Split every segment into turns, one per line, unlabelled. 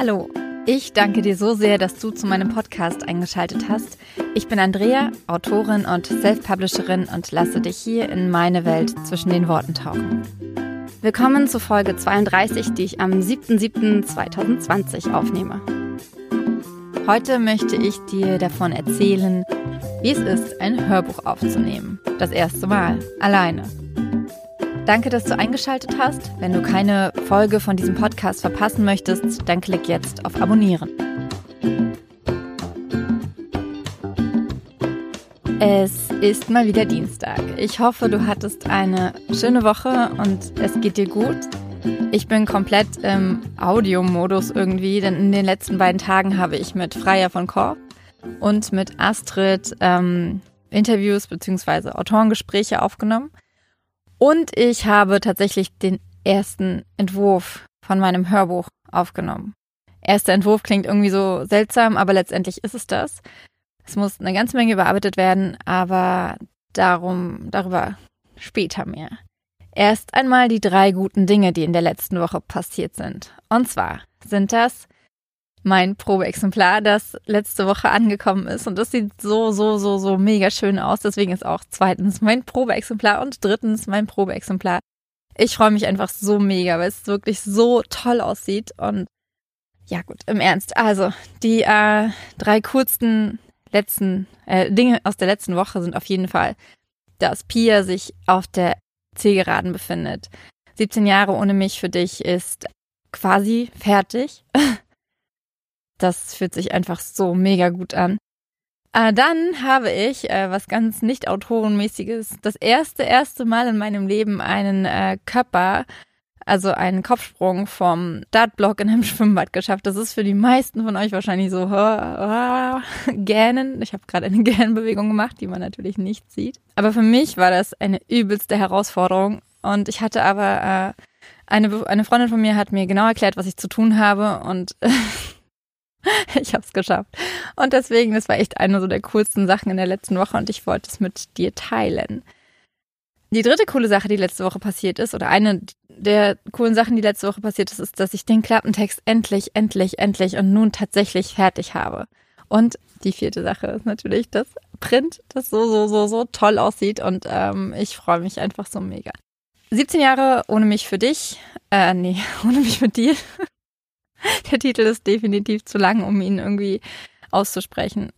Hallo, ich danke dir so sehr, dass du zu meinem Podcast eingeschaltet hast. Ich bin Andrea, Autorin und Self-Publisherin und lasse dich hier in meine Welt zwischen den Worten tauchen. Willkommen zu Folge 32, die ich am 7.7.2020 aufnehme. Heute möchte ich dir davon erzählen, wie es ist, ein Hörbuch aufzunehmen. Das erste Mal, alleine. Danke, dass du eingeschaltet hast. Wenn du keine Folge von diesem Podcast verpassen möchtest, dann klick jetzt auf Abonnieren. Es ist mal wieder Dienstag. Ich hoffe, du hattest eine schöne Woche und es geht dir gut. Ich bin komplett im Audiomodus irgendwie, denn in den letzten beiden Tagen habe ich mit Freier von Korb und mit Astrid ähm, Interviews bzw. Autorengespräche aufgenommen. Und ich habe tatsächlich den ersten Entwurf von meinem Hörbuch aufgenommen. Erster Entwurf klingt irgendwie so seltsam, aber letztendlich ist es das. Es muss eine ganze Menge überarbeitet werden, aber darum, darüber später mehr. Erst einmal die drei guten Dinge, die in der letzten Woche passiert sind. Und zwar sind das mein Probeexemplar, das letzte Woche angekommen ist. Und das sieht so, so, so, so mega schön aus. Deswegen ist auch zweitens mein Probeexemplar und drittens mein Probeexemplar. Ich freue mich einfach so mega, weil es wirklich so toll aussieht. Und ja gut, im Ernst. Also, die äh, drei kurzen letzten äh, Dinge aus der letzten Woche sind auf jeden Fall, dass Pia sich auf der Zielgeraden befindet. 17 Jahre ohne mich für dich ist quasi fertig. Das fühlt sich einfach so mega gut an. Äh, dann habe ich äh, was ganz nicht autorenmäßiges, das erste, erste Mal in meinem Leben einen äh, Körper, also einen Kopfsprung vom Startblock in einem Schwimmbad geschafft. Das ist für die meisten von euch wahrscheinlich so uh, Gähnen. Ich habe gerade eine Gähnenbewegung gemacht, die man natürlich nicht sieht. Aber für mich war das eine übelste Herausforderung. Und ich hatte aber äh, eine, eine Freundin von mir hat mir genau erklärt, was ich zu tun habe und ich habe es geschafft. Und deswegen, das war echt eine so der coolsten Sachen in der letzten Woche und ich wollte es mit dir teilen. Die dritte coole Sache, die letzte Woche passiert ist, oder eine der coolen Sachen, die letzte Woche passiert ist, ist, dass ich den Klappentext endlich, endlich, endlich und nun tatsächlich fertig habe. Und die vierte Sache ist natürlich das Print, das so, so, so, so toll aussieht und ähm, ich freue mich einfach so mega. 17 Jahre ohne mich für dich, äh, nee, ohne mich mit dir. Der Titel ist definitiv zu lang, um ihn irgendwie auszusprechen.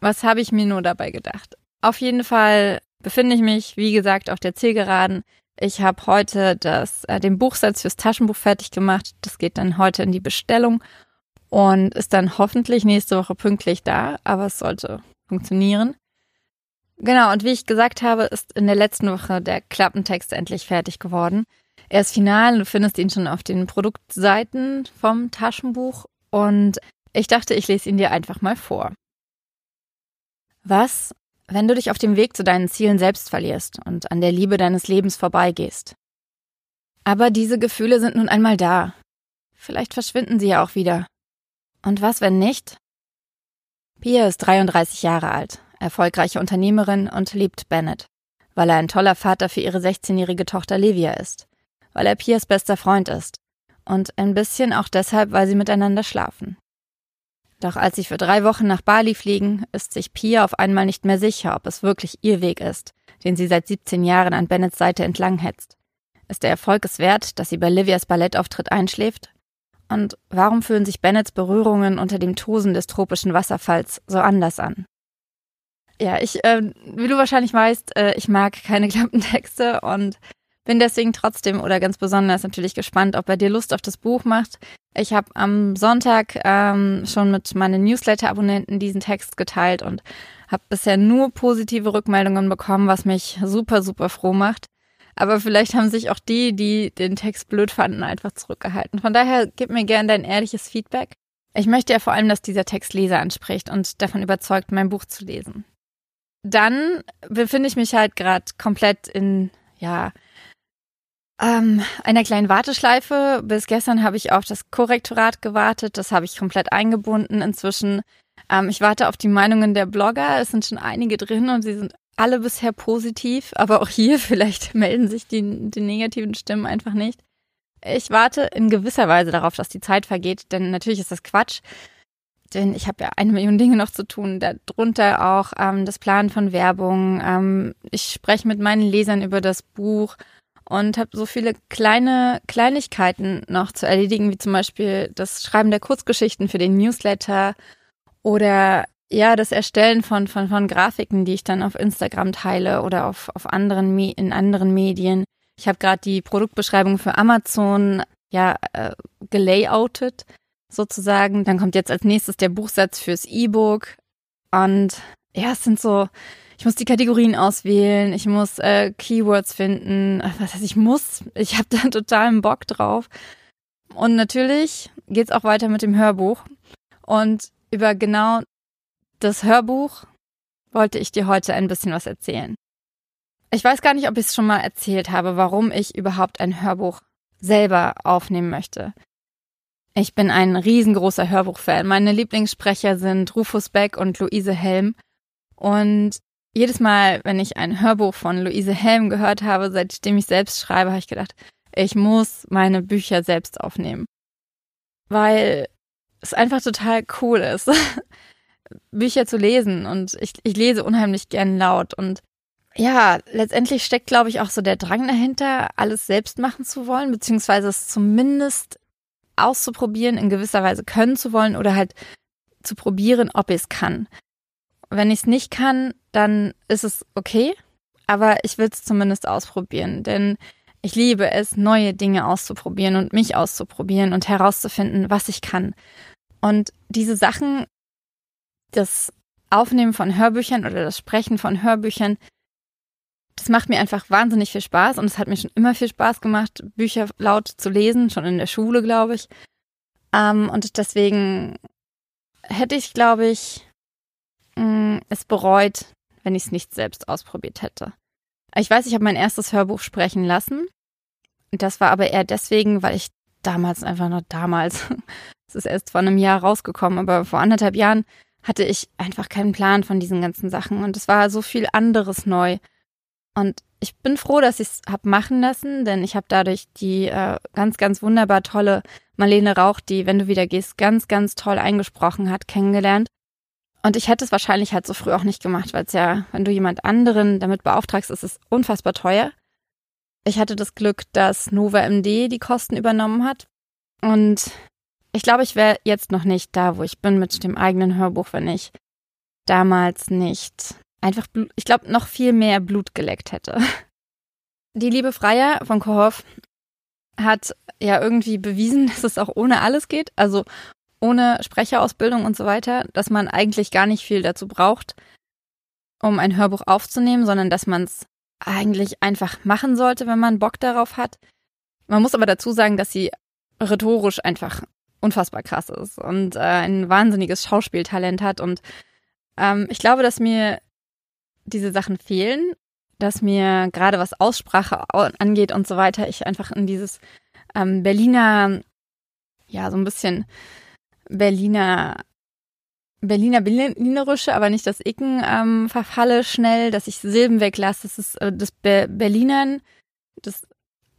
Was habe ich mir nur dabei gedacht? Auf jeden Fall befinde ich mich, wie gesagt, auf der Zielgeraden. Ich habe heute das, äh, den Buchsatz fürs Taschenbuch fertig gemacht. Das geht dann heute in die Bestellung und ist dann hoffentlich nächste Woche pünktlich da, aber es sollte funktionieren. Genau, und wie ich gesagt habe, ist in der letzten Woche der Klappentext endlich fertig geworden. Er ist final, du findest ihn schon auf den Produktseiten vom Taschenbuch und ich dachte, ich lese ihn dir einfach mal vor. Was, wenn du dich auf dem Weg zu deinen Zielen selbst verlierst und an der Liebe deines Lebens vorbeigehst? Aber diese Gefühle sind nun einmal da. Vielleicht verschwinden sie ja auch wieder. Und was, wenn nicht? Pia ist 33 Jahre alt, erfolgreiche Unternehmerin und liebt Bennett, weil er ein toller Vater für ihre 16-jährige Tochter Livia ist weil er Piers bester Freund ist. Und ein bisschen auch deshalb, weil sie miteinander schlafen. Doch als sie für drei Wochen nach Bali fliegen, ist sich Pia auf einmal nicht mehr sicher, ob es wirklich ihr Weg ist, den sie seit 17 Jahren an Bennets Seite entlang hetzt. Ist der Erfolg es wert, dass sie bei Livias Ballettauftritt einschläft? Und warum fühlen sich Bennets Berührungen unter dem Tosen des tropischen Wasserfalls so anders an? Ja, ich, äh, wie du wahrscheinlich weißt, äh, ich mag keine Klappentexte und bin deswegen trotzdem oder ganz besonders natürlich gespannt, ob er dir Lust auf das Buch macht. Ich habe am Sonntag ähm, schon mit meinen Newsletter-Abonnenten diesen Text geteilt und habe bisher nur positive Rückmeldungen bekommen, was mich super, super froh macht. Aber vielleicht haben sich auch die, die den Text blöd fanden, einfach zurückgehalten. Von daher gib mir gerne dein ehrliches Feedback. Ich möchte ja vor allem, dass dieser Text Leser anspricht und davon überzeugt, mein Buch zu lesen. Dann befinde ich mich halt gerade komplett in, ja, ähm, einer kleinen Warteschleife. Bis gestern habe ich auf das Korrektorat gewartet. Das habe ich komplett eingebunden inzwischen. Ähm, ich warte auf die Meinungen der Blogger. Es sind schon einige drin und sie sind alle bisher positiv. Aber auch hier vielleicht melden sich die, die negativen Stimmen einfach nicht. Ich warte in gewisser Weise darauf, dass die Zeit vergeht, denn natürlich ist das Quatsch. Denn ich habe ja eine Million Dinge noch zu tun. Darunter auch ähm, das Planen von Werbung. Ähm, ich spreche mit meinen Lesern über das Buch und habe so viele kleine Kleinigkeiten noch zu erledigen, wie zum Beispiel das Schreiben der Kurzgeschichten für den Newsletter oder ja, das Erstellen von, von, von Grafiken, die ich dann auf Instagram teile oder auf, auf anderen, in anderen Medien. Ich habe gerade die Produktbeschreibung für Amazon ja äh, gelayoutet sozusagen. Dann kommt jetzt als nächstes der Buchsatz fürs E-Book und ja, es sind so, ich muss die Kategorien auswählen, ich muss äh, Keywords finden, was heißt ich muss, ich habe da totalen Bock drauf. Und natürlich geht's auch weiter mit dem Hörbuch und über genau das Hörbuch wollte ich dir heute ein bisschen was erzählen. Ich weiß gar nicht, ob ich es schon mal erzählt habe, warum ich überhaupt ein Hörbuch selber aufnehmen möchte. Ich bin ein riesengroßer Hörbuchfan. Meine Lieblingssprecher sind Rufus Beck und Luise Helm. Und jedes Mal, wenn ich ein Hörbuch von Luise Helm gehört habe, seitdem ich selbst schreibe, habe ich gedacht, ich muss meine Bücher selbst aufnehmen. Weil es einfach total cool ist, Bücher zu lesen. Und ich, ich lese unheimlich gern laut. Und ja, letztendlich steckt, glaube ich, auch so der Drang dahinter, alles selbst machen zu wollen, beziehungsweise es zumindest auszuprobieren, in gewisser Weise können zu wollen oder halt zu probieren, ob ich es kann. Wenn ich es nicht kann, dann ist es okay, aber ich will es zumindest ausprobieren, denn ich liebe es, neue Dinge auszuprobieren und mich auszuprobieren und herauszufinden, was ich kann. Und diese Sachen, das Aufnehmen von Hörbüchern oder das Sprechen von Hörbüchern, das macht mir einfach wahnsinnig viel Spaß und es hat mir schon immer viel Spaß gemacht, Bücher laut zu lesen, schon in der Schule, glaube ich. Ähm, und deswegen hätte ich, glaube ich, mm, es bereut, wenn ich es nicht selbst ausprobiert hätte. Ich weiß, ich habe mein erstes Hörbuch sprechen lassen. Das war aber eher deswegen, weil ich damals einfach noch damals, es ist erst vor einem Jahr rausgekommen, aber vor anderthalb Jahren hatte ich einfach keinen Plan von diesen ganzen Sachen und es war so viel anderes neu. Und ich bin froh, dass ich es habe machen lassen, denn ich habe dadurch die äh, ganz, ganz wunderbar tolle Marlene Rauch, die, wenn du wieder gehst, ganz, ganz toll eingesprochen hat, kennengelernt. Und ich hätte es wahrscheinlich halt so früh auch nicht gemacht, weil es ja, wenn du jemand anderen damit beauftragst, ist es unfassbar teuer. Ich hatte das Glück, dass Nova MD die Kosten übernommen hat. Und ich glaube, ich wäre jetzt noch nicht da, wo ich bin mit dem eigenen Hörbuch, wenn ich damals nicht einfach, ich glaube, noch viel mehr Blut geleckt hätte. Die liebe Freier von Kohoff hat ja irgendwie bewiesen, dass es auch ohne alles geht, also ohne Sprecherausbildung und so weiter, dass man eigentlich gar nicht viel dazu braucht, um ein Hörbuch aufzunehmen, sondern dass man es eigentlich einfach machen sollte, wenn man Bock darauf hat. Man muss aber dazu sagen, dass sie rhetorisch einfach unfassbar krass ist und äh, ein wahnsinniges Schauspieltalent hat und ähm, ich glaube, dass mir diese Sachen fehlen, dass mir gerade was Aussprache angeht und so weiter, ich einfach in dieses ähm, Berliner, ja, so ein bisschen Berliner, Berliner Berlinerische, aber nicht das Icken ähm, verfalle schnell, dass ich Silben weglasse. Das ist äh, das Be Berlinern, das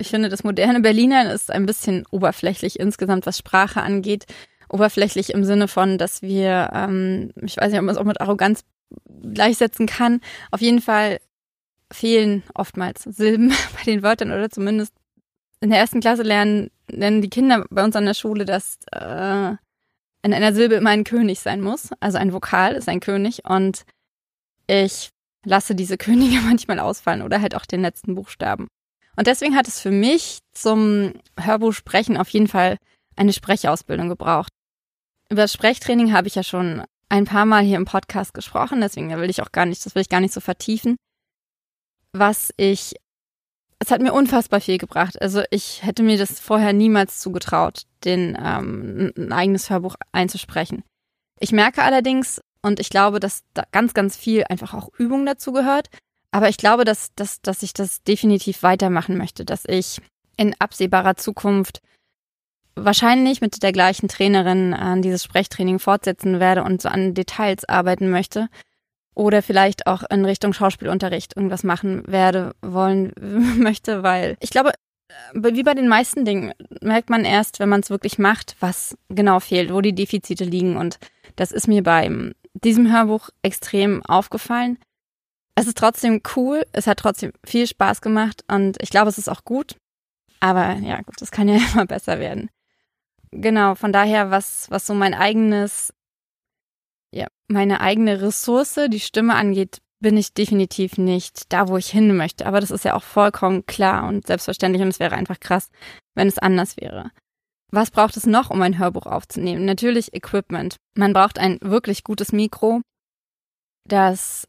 ich finde, das moderne Berlinern ist ein bisschen oberflächlich insgesamt, was Sprache angeht. Oberflächlich im Sinne von, dass wir, ähm, ich weiß nicht, ob man es auch mit Arroganz gleichsetzen kann. Auf jeden Fall fehlen oftmals Silben bei den Wörtern oder zumindest in der ersten Klasse lernen, lernen die Kinder bei uns an der Schule, dass äh, in einer Silbe immer ein König sein muss. Also ein Vokal ist ein König und ich lasse diese Könige manchmal ausfallen oder halt auch den letzten Buchstaben. Und deswegen hat es für mich zum Hörbuchsprechen auf jeden Fall eine Sprechausbildung gebraucht. Über das Sprechtraining habe ich ja schon ein paar Mal hier im Podcast gesprochen, deswegen will ich auch gar nicht, das will ich gar nicht so vertiefen. Was ich, es hat mir unfassbar viel gebracht. Also ich hätte mir das vorher niemals zugetraut, den ähm, ein eigenes Hörbuch einzusprechen. Ich merke allerdings, und ich glaube, dass da ganz, ganz viel einfach auch Übung dazu gehört. Aber ich glaube, dass, dass, dass ich das definitiv weitermachen möchte, dass ich in absehbarer Zukunft wahrscheinlich mit der gleichen Trainerin an dieses Sprechtraining fortsetzen werde und so an Details arbeiten möchte. Oder vielleicht auch in Richtung Schauspielunterricht irgendwas machen werde, wollen möchte, weil ich glaube, wie bei den meisten Dingen merkt man erst, wenn man es wirklich macht, was genau fehlt, wo die Defizite liegen. Und das ist mir bei diesem Hörbuch extrem aufgefallen. Es ist trotzdem cool, es hat trotzdem viel Spaß gemacht und ich glaube, es ist auch gut. Aber ja, gut, das kann ja immer besser werden. Genau, von daher, was, was so mein eigenes, meine eigene Ressource, die Stimme angeht, bin ich definitiv nicht da, wo ich hin möchte. Aber das ist ja auch vollkommen klar und selbstverständlich und es wäre einfach krass, wenn es anders wäre. Was braucht es noch, um ein Hörbuch aufzunehmen? Natürlich Equipment. Man braucht ein wirklich gutes Mikro, das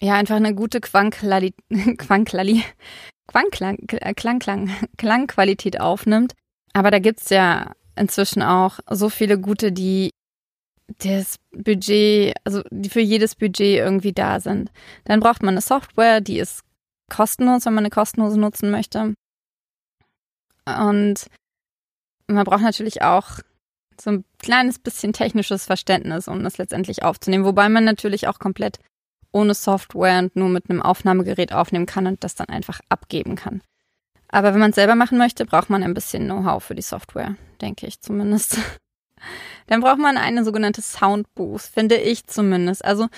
ja einfach eine gute Quanklali Quanklali Quanklang Klangklang Klangqualität aufnimmt. Aber da gibt's ja inzwischen auch so viele gute, die das Budget, also die für jedes Budget irgendwie da sind. Dann braucht man eine Software, die ist kostenlos, wenn man eine kostenlose nutzen möchte. Und man braucht natürlich auch so ein kleines bisschen technisches Verständnis, um das letztendlich aufzunehmen. Wobei man natürlich auch komplett ohne Software und nur mit einem Aufnahmegerät aufnehmen kann und das dann einfach abgeben kann. Aber wenn man es selber machen möchte, braucht man ein bisschen Know-how für die Software, denke ich zumindest. Dann braucht man eine sogenannte Soundbooth, finde ich zumindest. Also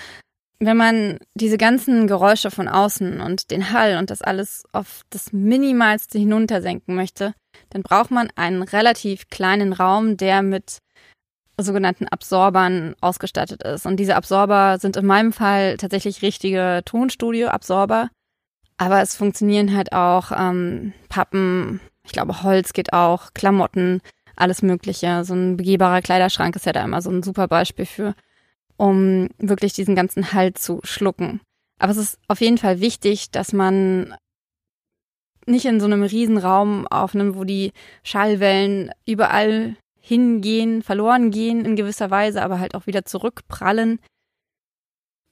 wenn man diese ganzen Geräusche von außen und den Hall und das alles auf das Minimalste hinuntersenken möchte, dann braucht man einen relativ kleinen Raum, der mit sogenannten Absorbern ausgestattet ist. Und diese Absorber sind in meinem Fall tatsächlich richtige Tonstudio-Absorber. Aber es funktionieren halt auch ähm, Pappen, ich glaube Holz geht auch, Klamotten, alles Mögliche. So ein begehbarer Kleiderschrank ist ja da immer so ein super Beispiel für, um wirklich diesen ganzen Halt zu schlucken. Aber es ist auf jeden Fall wichtig, dass man nicht in so einem Riesenraum aufnimmt, wo die Schallwellen überall hingehen, verloren gehen in gewisser Weise, aber halt auch wieder zurückprallen.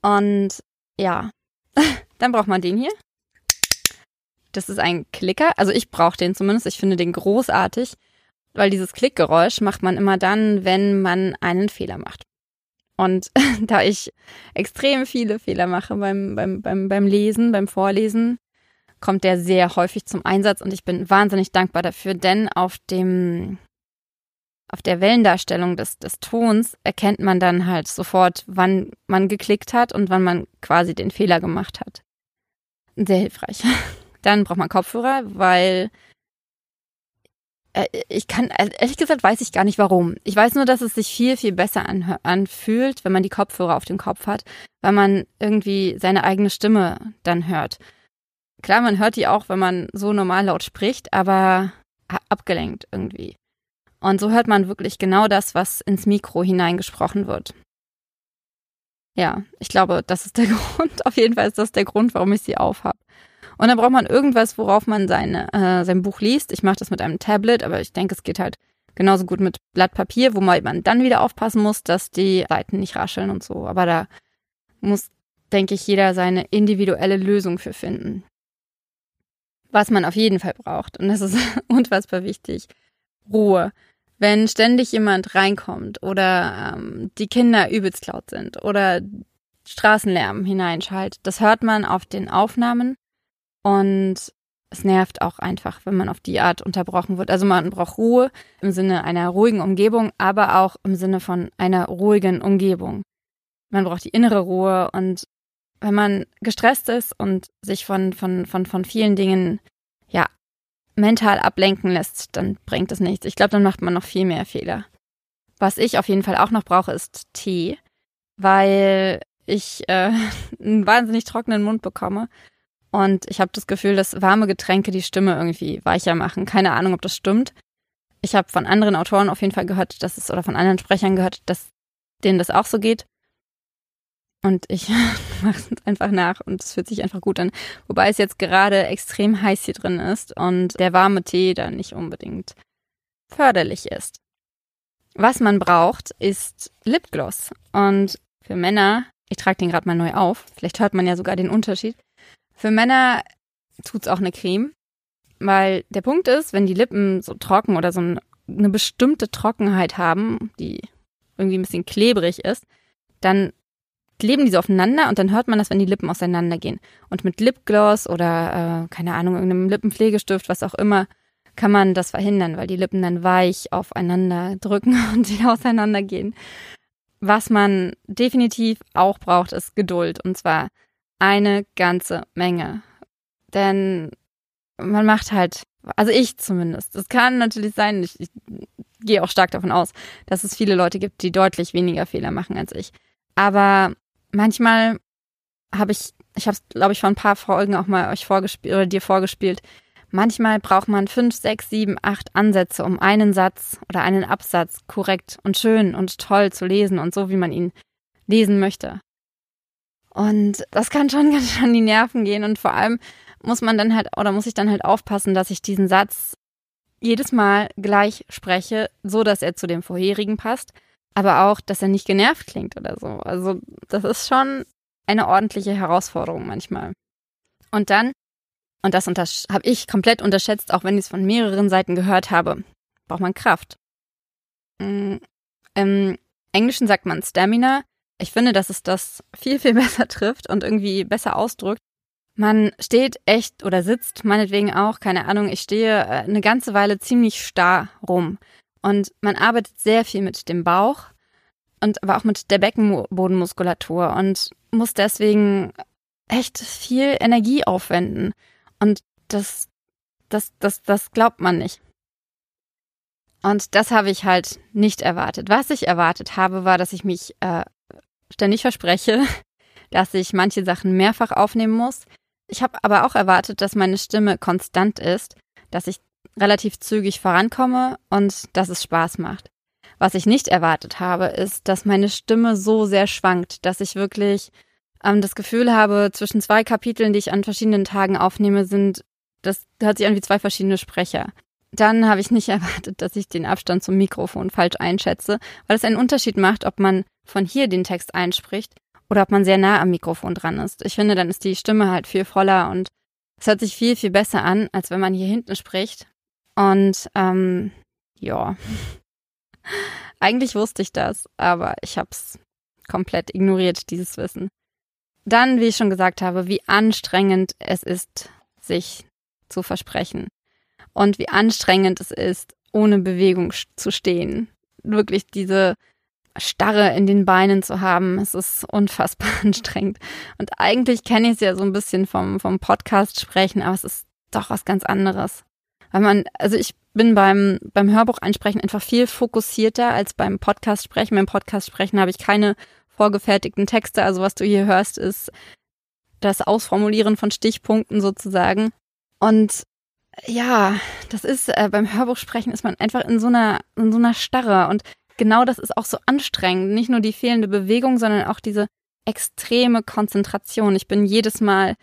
Und ja, dann braucht man den hier. Das ist ein Klicker. Also ich brauche den zumindest. Ich finde den großartig weil dieses Klickgeräusch macht man immer dann, wenn man einen Fehler macht. Und da ich extrem viele Fehler mache beim, beim, beim, beim Lesen, beim Vorlesen, kommt der sehr häufig zum Einsatz und ich bin wahnsinnig dankbar dafür, denn auf dem auf der Wellendarstellung des, des Tons erkennt man dann halt sofort, wann man geklickt hat und wann man quasi den Fehler gemacht hat. Sehr hilfreich. Dann braucht man Kopfhörer, weil ich kann, also ehrlich gesagt, weiß ich gar nicht warum. Ich weiß nur, dass es sich viel, viel besser anfühlt, wenn man die Kopfhörer auf dem Kopf hat, weil man irgendwie seine eigene Stimme dann hört. Klar, man hört die auch, wenn man so normal laut spricht, aber abgelenkt irgendwie. Und so hört man wirklich genau das, was ins Mikro hineingesprochen wird. Ja, ich glaube, das ist der Grund. Auf jeden Fall ist das der Grund, warum ich sie aufhab. Und dann braucht man irgendwas, worauf man seine, äh, sein Buch liest. Ich mache das mit einem Tablet, aber ich denke, es geht halt genauso gut mit Blatt Papier, wo man dann wieder aufpassen muss, dass die Seiten nicht rascheln und so. Aber da muss, denke ich, jeder seine individuelle Lösung für finden. Was man auf jeden Fall braucht, und das ist unfassbar wichtig, Ruhe. Wenn ständig jemand reinkommt oder ähm, die Kinder übelst laut sind oder Straßenlärm hineinschaltet, das hört man auf den Aufnahmen und es nervt auch einfach, wenn man auf die Art unterbrochen wird. Also man braucht Ruhe im Sinne einer ruhigen Umgebung, aber auch im Sinne von einer ruhigen Umgebung. Man braucht die innere Ruhe und wenn man gestresst ist und sich von, von, von, von vielen Dingen, ja, mental ablenken lässt, dann bringt es nichts. Ich glaube, dann macht man noch viel mehr Fehler. Was ich auf jeden Fall auch noch brauche, ist Tee, weil ich äh, einen wahnsinnig trockenen Mund bekomme und ich habe das Gefühl, dass warme Getränke die Stimme irgendwie weicher machen. Keine Ahnung, ob das stimmt. Ich habe von anderen Autoren auf jeden Fall gehört, dass es, oder von anderen Sprechern gehört, dass denen das auch so geht. Und ich mache es einfach nach und es fühlt sich einfach gut an. Wobei es jetzt gerade extrem heiß hier drin ist und der warme Tee da nicht unbedingt förderlich ist. Was man braucht, ist Lipgloss. Und für Männer, ich trage den gerade mal neu auf, vielleicht hört man ja sogar den Unterschied. Für Männer tut's auch eine Creme, weil der Punkt ist, wenn die Lippen so trocken oder so eine bestimmte Trockenheit haben, die irgendwie ein bisschen klebrig ist, dann kleben die so aufeinander und dann hört man das, wenn die Lippen auseinandergehen. Und mit Lipgloss oder, äh, keine Ahnung, irgendeinem Lippenpflegestift, was auch immer, kann man das verhindern, weil die Lippen dann weich aufeinander drücken und wieder auseinandergehen. Was man definitiv auch braucht, ist Geduld. Und zwar eine ganze Menge. Denn man macht halt, also ich zumindest. Es kann natürlich sein, ich, ich gehe auch stark davon aus, dass es viele Leute gibt, die deutlich weniger Fehler machen als ich. Aber manchmal habe ich, ich habe es, glaube ich, vor ein paar Folgen auch mal euch vorgespielt oder dir vorgespielt. Manchmal braucht man fünf, sechs, sieben, acht Ansätze, um einen Satz oder einen Absatz korrekt und schön und toll zu lesen und so, wie man ihn lesen möchte. Und das kann schon ganz schön an die Nerven gehen und vor allem muss man dann halt oder muss ich dann halt aufpassen, dass ich diesen Satz jedes Mal gleich spreche, so dass er zu dem vorherigen passt, aber auch, dass er nicht genervt klingt oder so. Also das ist schon eine ordentliche Herausforderung manchmal. Und dann, und das habe ich komplett unterschätzt, auch wenn ich es von mehreren Seiten gehört habe, braucht man Kraft. Mm, Im Englischen sagt man Stamina. Ich finde, dass es das viel, viel besser trifft und irgendwie besser ausdrückt. Man steht echt oder sitzt meinetwegen auch, keine Ahnung, ich stehe äh, eine ganze Weile ziemlich starr rum. Und man arbeitet sehr viel mit dem Bauch und aber auch mit der Beckenbodenmuskulatur und muss deswegen echt viel Energie aufwenden. Und das, das, das, das glaubt man nicht. Und das habe ich halt nicht erwartet. Was ich erwartet habe, war, dass ich mich äh, ständig verspreche, dass ich manche Sachen mehrfach aufnehmen muss, ich habe aber auch erwartet, dass meine Stimme konstant ist, dass ich relativ zügig vorankomme und dass es Spaß macht. Was ich nicht erwartet habe, ist, dass meine Stimme so sehr schwankt, dass ich wirklich ähm, das Gefühl habe, zwischen zwei Kapiteln, die ich an verschiedenen Tagen aufnehme, sind, das hört sich an wie zwei verschiedene Sprecher. Dann habe ich nicht erwartet, dass ich den Abstand zum Mikrofon falsch einschätze, weil es einen Unterschied macht, ob man von hier den Text einspricht oder ob man sehr nah am Mikrofon dran ist. Ich finde, dann ist die Stimme halt viel voller und es hört sich viel, viel besser an, als wenn man hier hinten spricht. Und ähm, ja, eigentlich wusste ich das, aber ich habe es komplett ignoriert, dieses Wissen. Dann, wie ich schon gesagt habe, wie anstrengend es ist, sich zu versprechen. Und wie anstrengend es ist, ohne Bewegung zu stehen. Wirklich diese Starre in den Beinen zu haben. Es ist unfassbar anstrengend. Und eigentlich kenne ich es ja so ein bisschen vom, vom Podcast sprechen, aber es ist doch was ganz anderes. Weil man, also ich bin beim, beim Hörbuch einsprechen einfach viel fokussierter als beim Podcast sprechen. Beim Podcast sprechen habe ich keine vorgefertigten Texte. Also was du hier hörst, ist das Ausformulieren von Stichpunkten sozusagen. Und ja, das ist äh, beim Hörbuch sprechen ist man einfach in so einer in so einer Starre und genau das ist auch so anstrengend. Nicht nur die fehlende Bewegung, sondern auch diese extreme Konzentration. Ich bin jedes Mal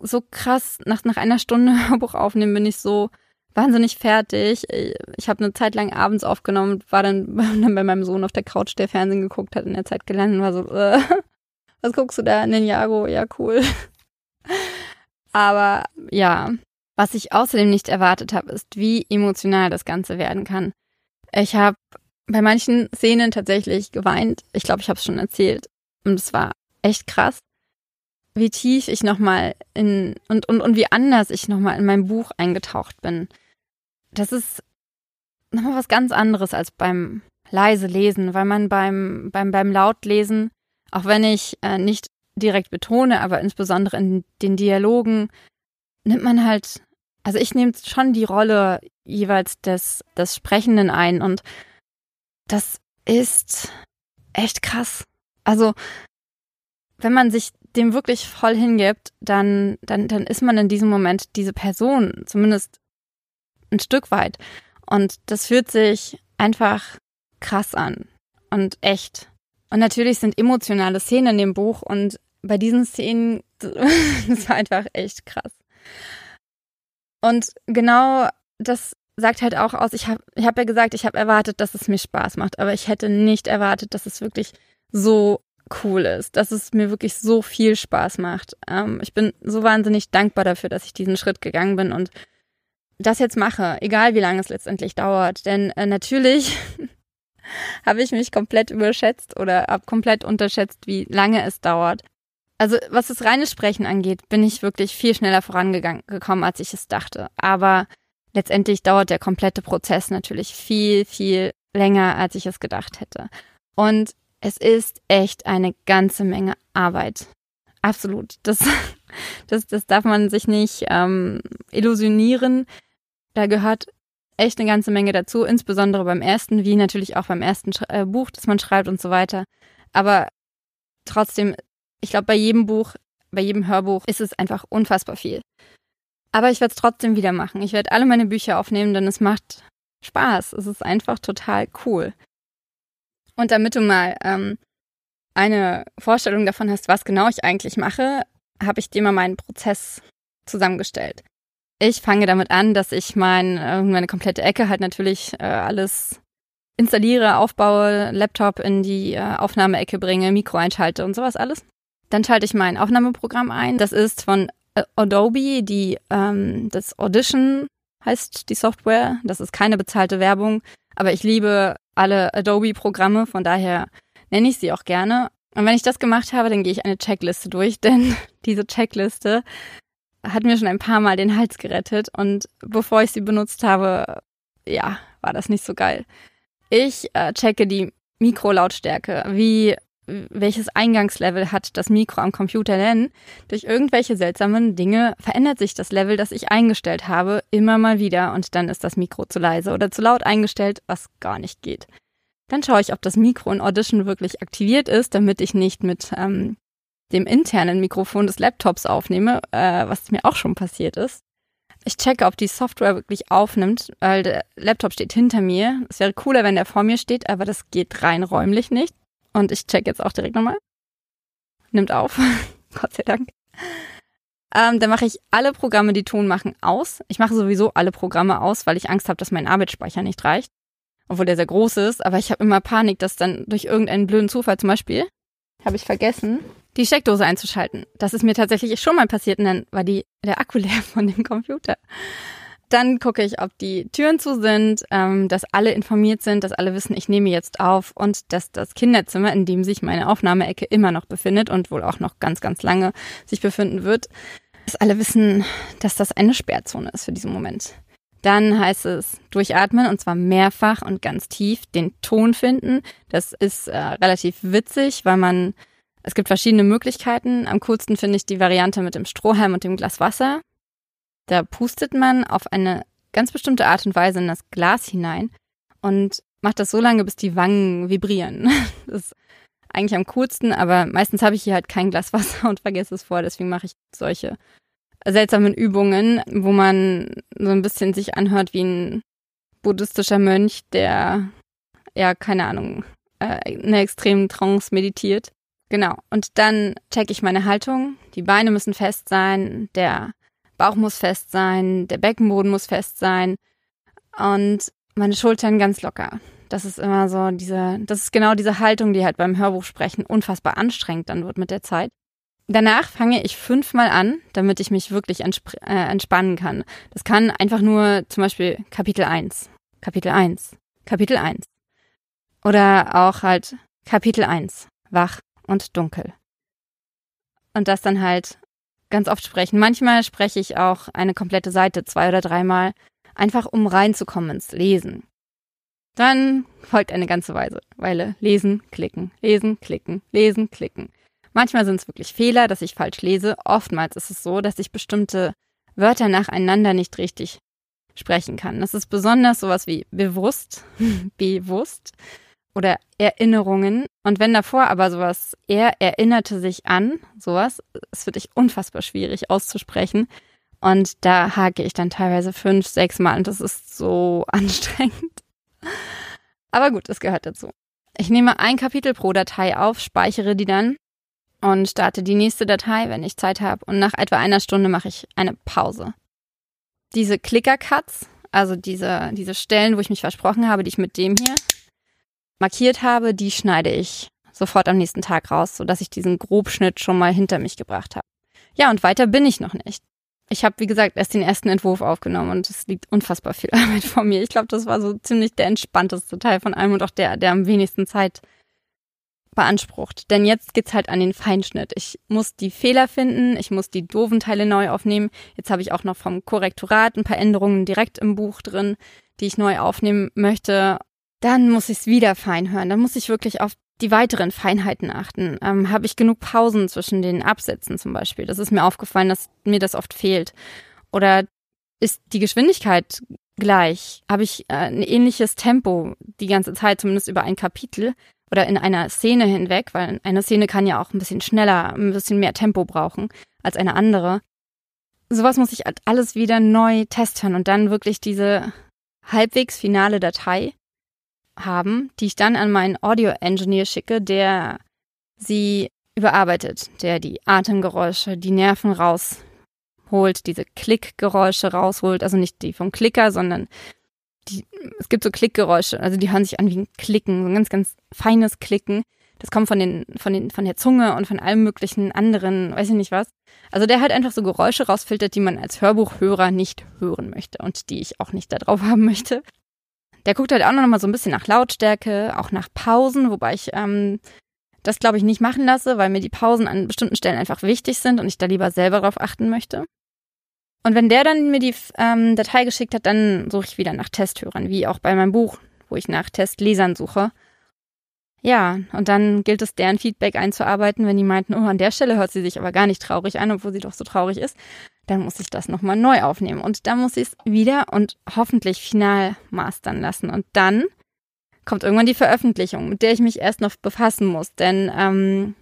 so krass, nach, nach einer Stunde Hörbuch aufnehmen, bin ich so wahnsinnig fertig. Ich habe eine Zeit lang abends aufgenommen, war dann bei meinem Sohn auf der Couch, der Fernsehen geguckt hat, in der Zeit gelernt und war so, äh, was guckst du da? Ninjago? Ja, cool. Aber ja, was ich außerdem nicht erwartet habe, ist, wie emotional das Ganze werden kann. Ich habe bei manchen Szenen tatsächlich geweint. Ich glaube, ich habe es schon erzählt. Und es war echt krass, wie tief ich nochmal in und, und, und wie anders ich nochmal in mein Buch eingetaucht bin. Das ist nochmal was ganz anderes als beim leise Lesen, weil man beim, beim, beim Lautlesen, auch wenn ich äh, nicht direkt betone, aber insbesondere in den Dialogen, nimmt man halt, also ich nehme schon die Rolle jeweils des, des Sprechenden ein und das ist echt krass. Also, wenn man sich dem wirklich voll hingibt, dann, dann, dann ist man in diesem Moment diese Person, zumindest ein Stück weit. Und das fühlt sich einfach krass an und echt. Und natürlich sind emotionale Szenen in dem Buch und bei diesen Szenen, das war einfach echt krass. Und genau das sagt halt auch aus, ich habe ich hab ja gesagt, ich habe erwartet, dass es mir Spaß macht, aber ich hätte nicht erwartet, dass es wirklich so cool ist, dass es mir wirklich so viel Spaß macht. Ähm, ich bin so wahnsinnig dankbar dafür, dass ich diesen Schritt gegangen bin und das jetzt mache, egal wie lange es letztendlich dauert. Denn äh, natürlich habe ich mich komplett überschätzt oder habe komplett unterschätzt, wie lange es dauert. Also was das reine Sprechen angeht, bin ich wirklich viel schneller vorangekommen, als ich es dachte. Aber letztendlich dauert der komplette Prozess natürlich viel, viel länger, als ich es gedacht hätte. Und es ist echt eine ganze Menge Arbeit. Absolut. Das, das, das darf man sich nicht ähm, illusionieren. Da gehört echt eine ganze Menge dazu, insbesondere beim ersten, wie natürlich auch beim ersten äh, Buch, das man schreibt und so weiter. Aber trotzdem, ich glaube, bei jedem Buch, bei jedem Hörbuch ist es einfach unfassbar viel. Aber ich werde es trotzdem wieder machen. Ich werde alle meine Bücher aufnehmen, denn es macht Spaß. Es ist einfach total cool. Und damit du mal ähm, eine Vorstellung davon hast, was genau ich eigentlich mache, habe ich dir mal meinen Prozess zusammengestellt. Ich fange damit an, dass ich mein, äh, meine komplette Ecke halt natürlich äh, alles installiere, aufbaue, Laptop in die äh, Aufnahmeecke bringe, Mikro einschalte und sowas alles. Dann schalte ich mein Aufnahmeprogramm ein. Das ist von Adobe, die ähm, das Audition heißt die Software. Das ist keine bezahlte Werbung, aber ich liebe alle Adobe-Programme, von daher nenne ich sie auch gerne. Und wenn ich das gemacht habe, dann gehe ich eine Checkliste durch, denn diese Checkliste hat mir schon ein paar Mal den Hals gerettet und bevor ich sie benutzt habe, ja, war das nicht so geil. Ich äh, checke die Mikrolautstärke, wie welches Eingangslevel hat das Mikro am Computer denn? Durch irgendwelche seltsamen Dinge verändert sich das Level, das ich eingestellt habe, immer mal wieder und dann ist das Mikro zu leise oder zu laut eingestellt, was gar nicht geht. Dann schaue ich, ob das Mikro in Audition wirklich aktiviert ist, damit ich nicht mit ähm, dem internen Mikrofon des Laptops aufnehme, äh, was mir auch schon passiert ist. Ich checke, ob die Software wirklich aufnimmt, weil der Laptop steht hinter mir. Es wäre cooler, wenn der vor mir steht, aber das geht rein räumlich nicht. Und ich check jetzt auch direkt nochmal. Nimmt auf. Gott sei Dank. Ähm, dann mache ich alle Programme, die Ton machen, aus. Ich mache sowieso alle Programme aus, weil ich Angst habe, dass mein Arbeitsspeicher nicht reicht. Obwohl der sehr groß ist, aber ich habe immer Panik, dass dann durch irgendeinen blöden Zufall zum Beispiel, habe ich vergessen, die Steckdose einzuschalten. Das ist mir tatsächlich schon mal passiert und dann war die, der Akku leer von dem Computer. Dann gucke ich, ob die Türen zu sind, ähm, dass alle informiert sind, dass alle wissen, ich nehme jetzt auf und dass das Kinderzimmer, in dem sich meine Aufnahmeecke immer noch befindet und wohl auch noch ganz, ganz lange sich befinden wird, dass alle wissen, dass das eine Sperrzone ist für diesen Moment. Dann heißt es durchatmen und zwar mehrfach und ganz tief den Ton finden. Das ist äh, relativ witzig, weil man, es gibt verschiedene Möglichkeiten. Am coolsten finde ich die Variante mit dem Strohhalm und dem Glas Wasser. Da pustet man auf eine ganz bestimmte Art und Weise in das Glas hinein und macht das so lange, bis die Wangen vibrieren. Das ist eigentlich am coolsten, aber meistens habe ich hier halt kein Glas Wasser und vergesse es vor, deswegen mache ich solche seltsamen Übungen, wo man so ein bisschen sich anhört wie ein buddhistischer Mönch, der ja keine Ahnung, äh, in extremen Trance meditiert. Genau. Und dann checke ich meine Haltung. Die Beine müssen fest sein, der Bauch muss fest sein, der Beckenboden muss fest sein und meine Schultern ganz locker. Das ist immer so diese, das ist genau diese Haltung, die halt beim Hörbuchsprechen unfassbar anstrengend dann wird mit der Zeit. Danach fange ich fünfmal an, damit ich mich wirklich äh, entspannen kann. Das kann einfach nur zum Beispiel Kapitel 1, Kapitel 1, Kapitel 1. Oder auch halt Kapitel 1, wach und dunkel. Und das dann halt ganz oft sprechen. Manchmal spreche ich auch eine komplette Seite zwei oder dreimal, einfach um reinzukommen ins Lesen. Dann folgt eine ganze Weise, Weile lesen, klicken, lesen, klicken, lesen, klicken. Manchmal sind es wirklich Fehler, dass ich falsch lese. Oftmals ist es so, dass ich bestimmte Wörter nacheinander nicht richtig sprechen kann. Das ist besonders sowas wie bewusst, bewusst oder Erinnerungen. Und wenn davor aber sowas, er erinnerte sich an, sowas, ist für dich unfassbar schwierig auszusprechen. Und da hake ich dann teilweise fünf, sechs Mal und das ist so anstrengend. Aber gut, es gehört dazu. Ich nehme ein Kapitel pro Datei auf, speichere die dann und starte die nächste Datei, wenn ich Zeit habe. Und nach etwa einer Stunde mache ich eine Pause. Diese Clicker-Cuts, also diese, diese Stellen, wo ich mich versprochen habe, die ich mit dem hier markiert habe, die schneide ich sofort am nächsten Tag raus, sodass ich diesen Grobschnitt schon mal hinter mich gebracht habe. Ja, und weiter bin ich noch nicht. Ich habe, wie gesagt, erst den ersten Entwurf aufgenommen und es liegt unfassbar viel Arbeit vor mir. Ich glaube, das war so ziemlich der entspannteste Teil von allem und auch der, der am wenigsten Zeit beansprucht. Denn jetzt geht's halt an den Feinschnitt. Ich muss die Fehler finden, ich muss die doofen Teile neu aufnehmen. Jetzt habe ich auch noch vom Korrektorat ein paar Änderungen direkt im Buch drin, die ich neu aufnehmen möchte. Dann muss ich es wieder fein hören. Dann muss ich wirklich auf die weiteren Feinheiten achten. Ähm, habe ich genug Pausen zwischen den Absätzen zum Beispiel? Das ist mir aufgefallen, dass mir das oft fehlt. Oder ist die Geschwindigkeit gleich? Habe ich äh, ein ähnliches Tempo die ganze Zeit, zumindest über ein Kapitel? oder in einer Szene hinweg, weil eine Szene kann ja auch ein bisschen schneller, ein bisschen mehr Tempo brauchen als eine andere. Sowas muss ich halt alles wieder neu testen und dann wirklich diese halbwegs finale Datei haben, die ich dann an meinen Audio-Engineer schicke, der sie überarbeitet, der die Atemgeräusche, die Nerven rausholt, diese Klickgeräusche rausholt, also nicht die vom Klicker, sondern die, es gibt so Klickgeräusche, also die hören sich an wie ein Klicken, so ein ganz, ganz feines Klicken. Das kommt von den, von den, von der Zunge und von allem möglichen anderen, weiß ich nicht was. Also der halt einfach so Geräusche rausfiltert, die man als Hörbuchhörer nicht hören möchte und die ich auch nicht da drauf haben möchte. Der guckt halt auch noch mal so ein bisschen nach Lautstärke, auch nach Pausen, wobei ich ähm, das glaube ich nicht machen lasse, weil mir die Pausen an bestimmten Stellen einfach wichtig sind und ich da lieber selber drauf achten möchte. Und wenn der dann mir die ähm, Datei geschickt hat, dann suche ich wieder nach Testhörern, wie auch bei meinem Buch, wo ich nach Testlesern suche. Ja, und dann gilt es, deren Feedback einzuarbeiten, wenn die meinten, oh, an der Stelle hört sie sich aber gar nicht traurig an, obwohl sie doch so traurig ist, dann muss ich das nochmal neu aufnehmen. Und dann muss ich es wieder und hoffentlich final mastern lassen. Und dann kommt irgendwann die Veröffentlichung, mit der ich mich erst noch befassen muss. Denn ähm,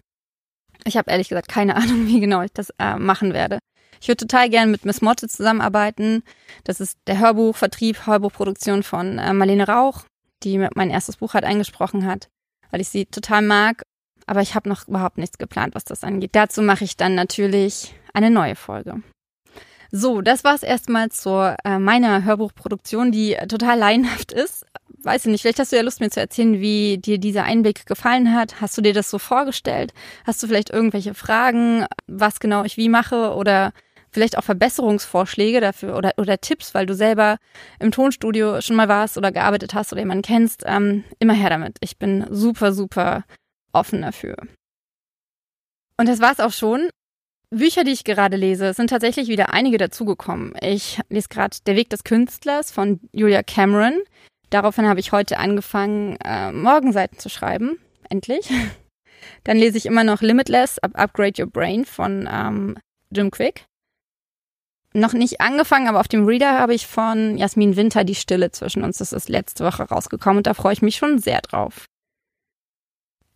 ich habe ehrlich gesagt keine Ahnung, wie genau ich das äh, machen werde. Ich würde total gerne mit Miss Motte zusammenarbeiten. Das ist der Hörbuchvertrieb, Hörbuchproduktion von äh, Marlene Rauch, die mein erstes Buch halt eingesprochen hat, weil ich sie total mag. Aber ich habe noch überhaupt nichts geplant, was das angeht. Dazu mache ich dann natürlich eine neue Folge. So, das war's erstmal zur äh, meiner Hörbuchproduktion, die total laienhaft ist. Weiß ich nicht, vielleicht hast du ja Lust, mir zu erzählen, wie dir dieser Einblick gefallen hat. Hast du dir das so vorgestellt? Hast du vielleicht irgendwelche Fragen, was genau ich wie mache oder vielleicht auch Verbesserungsvorschläge dafür oder, oder Tipps, weil du selber im Tonstudio schon mal warst oder gearbeitet hast oder jemanden kennst, ähm, immer her damit. Ich bin super, super offen dafür. Und das war's auch schon. Bücher, die ich gerade lese, sind tatsächlich wieder einige dazugekommen. Ich lese gerade Der Weg des Künstlers von Julia Cameron. Daraufhin habe ich heute angefangen, äh, Morgenseiten zu schreiben. Endlich. Dann lese ich immer noch Limitless, Upgrade Your Brain von ähm, Jim Quick noch nicht angefangen, aber auf dem Reader habe ich von Jasmin Winter die Stille zwischen uns. Das ist letzte Woche rausgekommen und da freue ich mich schon sehr drauf.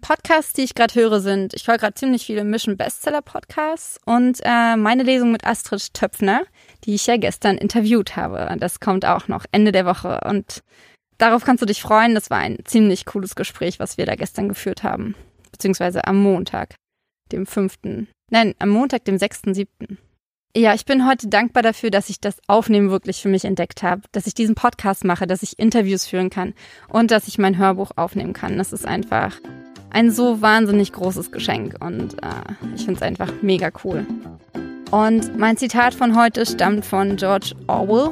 Podcasts, die ich gerade höre, sind, ich höre gerade ziemlich viele Mission Bestseller Podcasts und äh, meine Lesung mit Astrid Töpfner, die ich ja gestern interviewt habe. Das kommt auch noch Ende der Woche und darauf kannst du dich freuen. Das war ein ziemlich cooles Gespräch, was wir da gestern geführt haben. Beziehungsweise am Montag, dem fünften. Nein, am Montag, dem sechsten, siebten. Ja, ich bin heute dankbar dafür, dass ich das Aufnehmen wirklich für mich entdeckt habe, dass ich diesen Podcast mache, dass ich Interviews führen kann und dass ich mein Hörbuch aufnehmen kann. Das ist einfach ein so wahnsinnig großes Geschenk und äh, ich finde es einfach mega cool. Und mein Zitat von heute stammt von George Orwell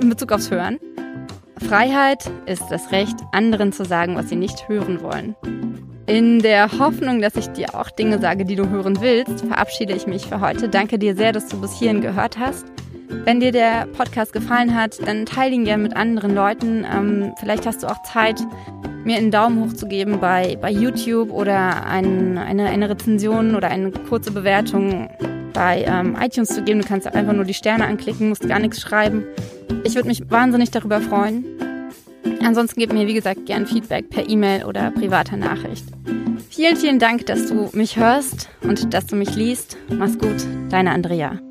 in Bezug aufs Hören. Freiheit ist das Recht, anderen zu sagen, was sie nicht hören wollen. In der Hoffnung, dass ich dir auch Dinge sage, die du hören willst, verabschiede ich mich für heute. Danke dir sehr, dass du bis hierhin gehört hast. Wenn dir der Podcast gefallen hat, dann teile ihn gerne mit anderen Leuten. Ähm, vielleicht hast du auch Zeit, mir einen Daumen hoch zu geben bei, bei YouTube oder ein, eine, eine Rezension oder eine kurze Bewertung bei ähm, iTunes zu geben. Du kannst einfach nur die Sterne anklicken, musst gar nichts schreiben. Ich würde mich wahnsinnig darüber freuen. Ansonsten gib mir, wie gesagt, gern Feedback per E-Mail oder privater Nachricht. Vielen, vielen Dank, dass du mich hörst und dass du mich liest. Mach's gut, deine Andrea.